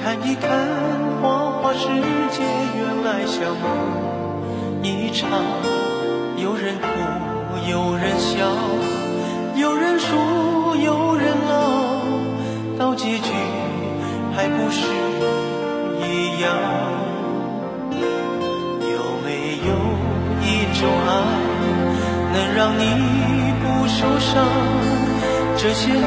看一看花花世界，原来像梦一场。有人哭，有人笑，有人输，有人老，到结局还不是一样？有没有一种爱？能让你不受伤，这些年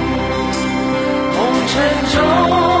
沉重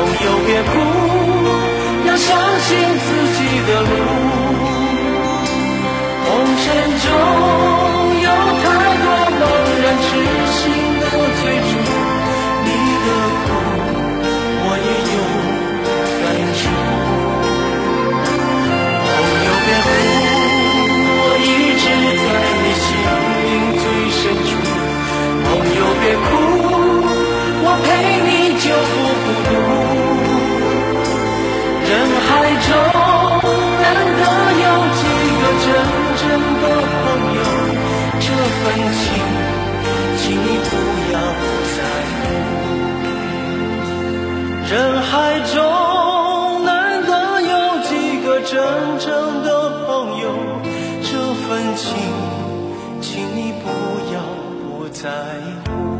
朋友别哭，要相信在乎。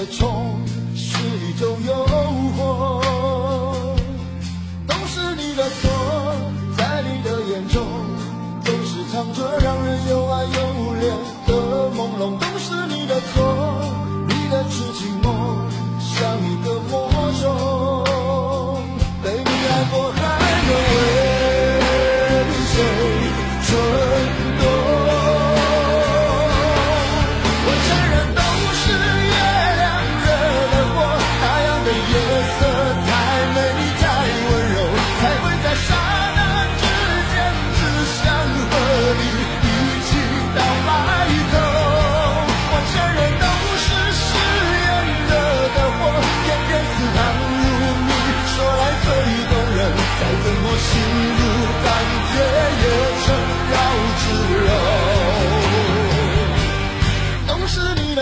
的冲是一种诱惑。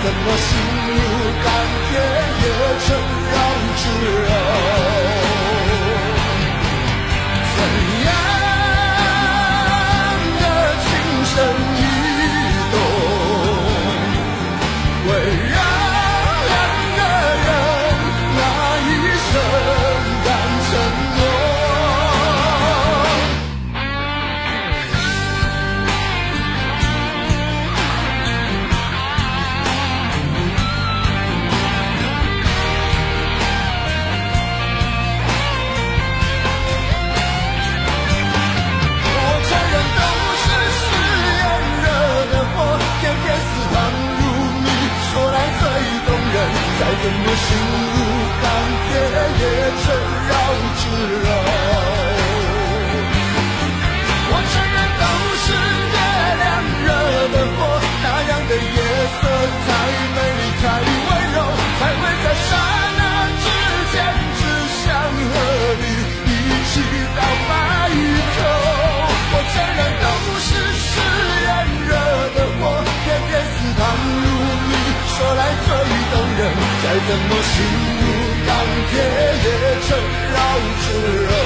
怎么心如钢铁也成绕指柔怎样的情深意动会让自由我承认都是月亮惹的祸那样的夜色太美丽太温柔才会在刹那之间只想和你一起到白头我承认都是誓言惹的祸偏偏似糖如蜜说来最动人再怎么心如钢铁也成绕爱炙热